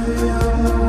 Yeah.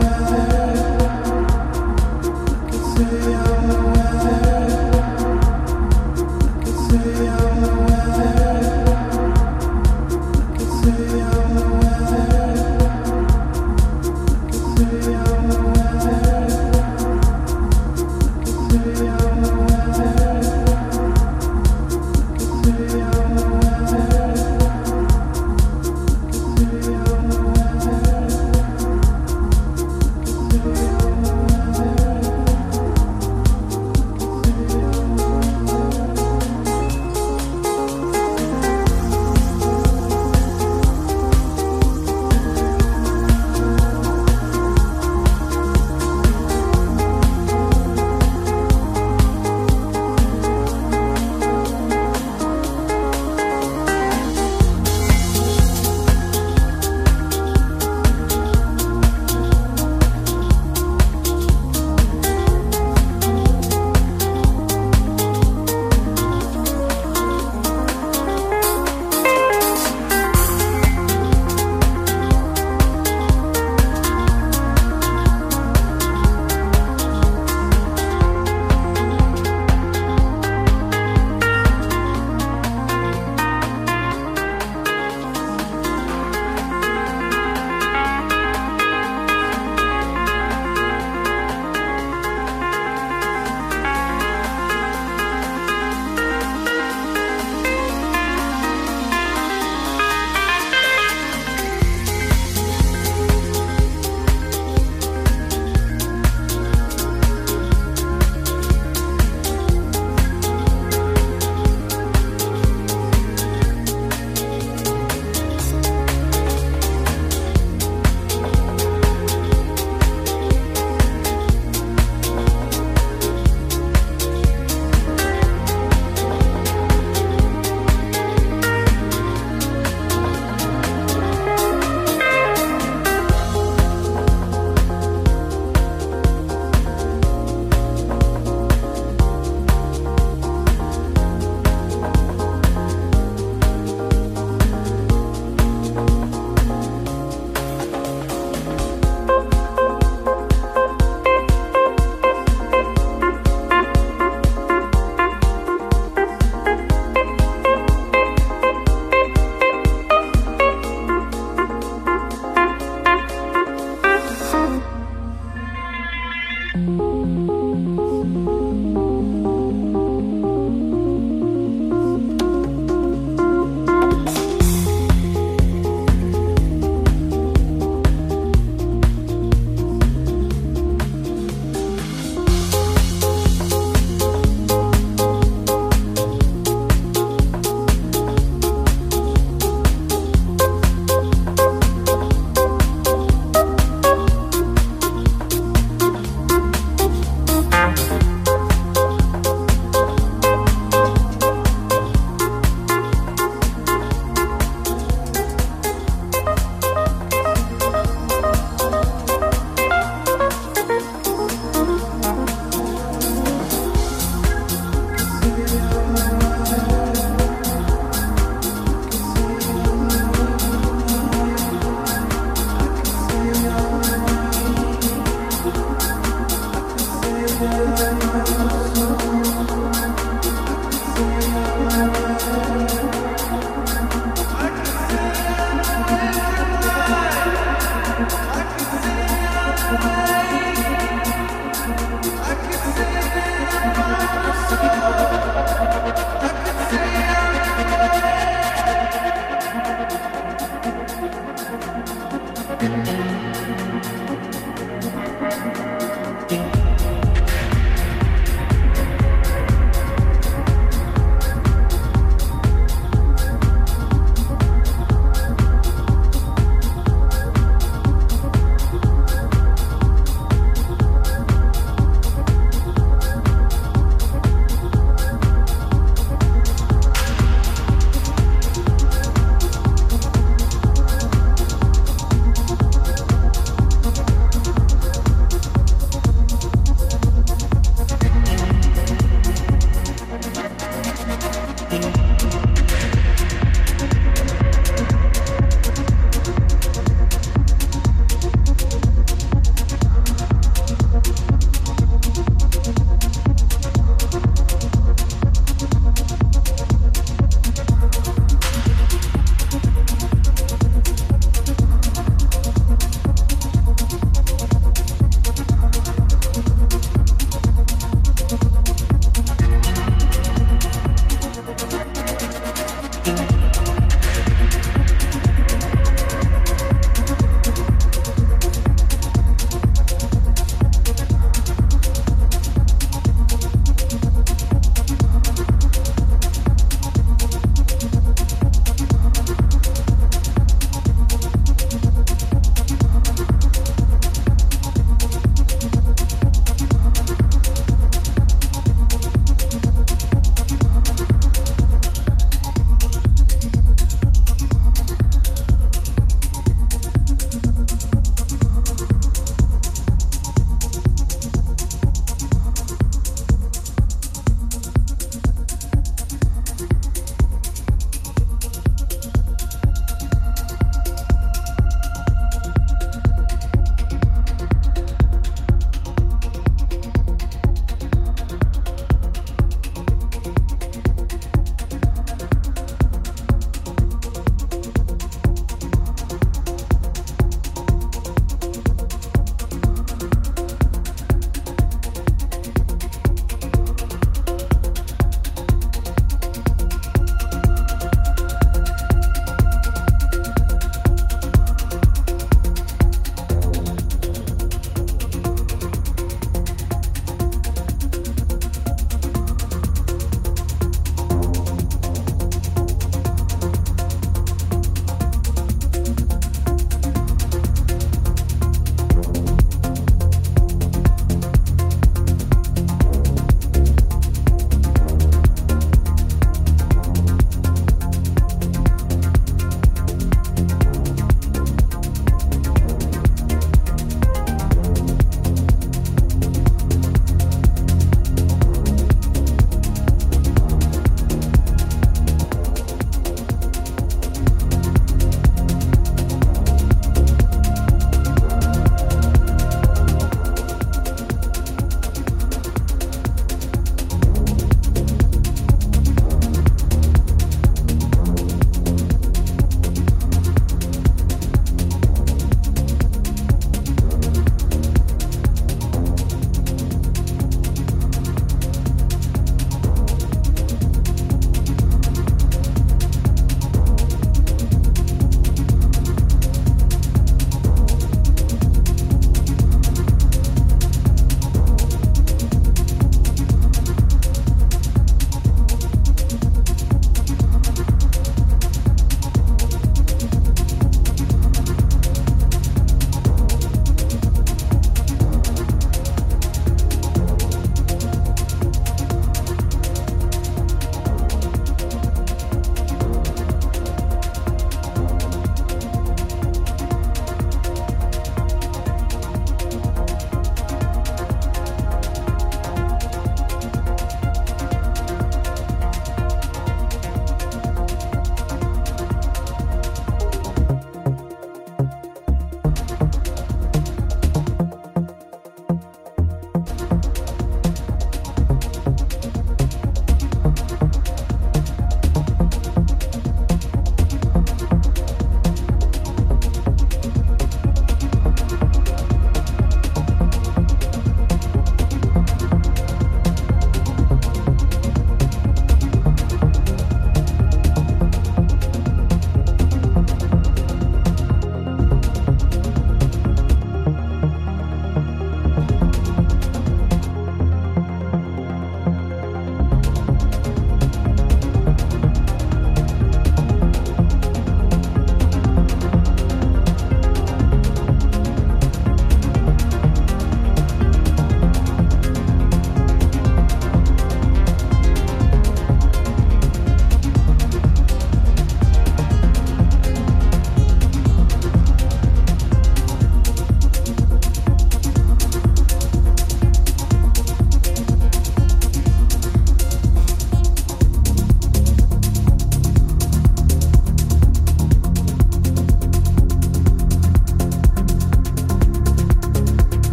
Bye.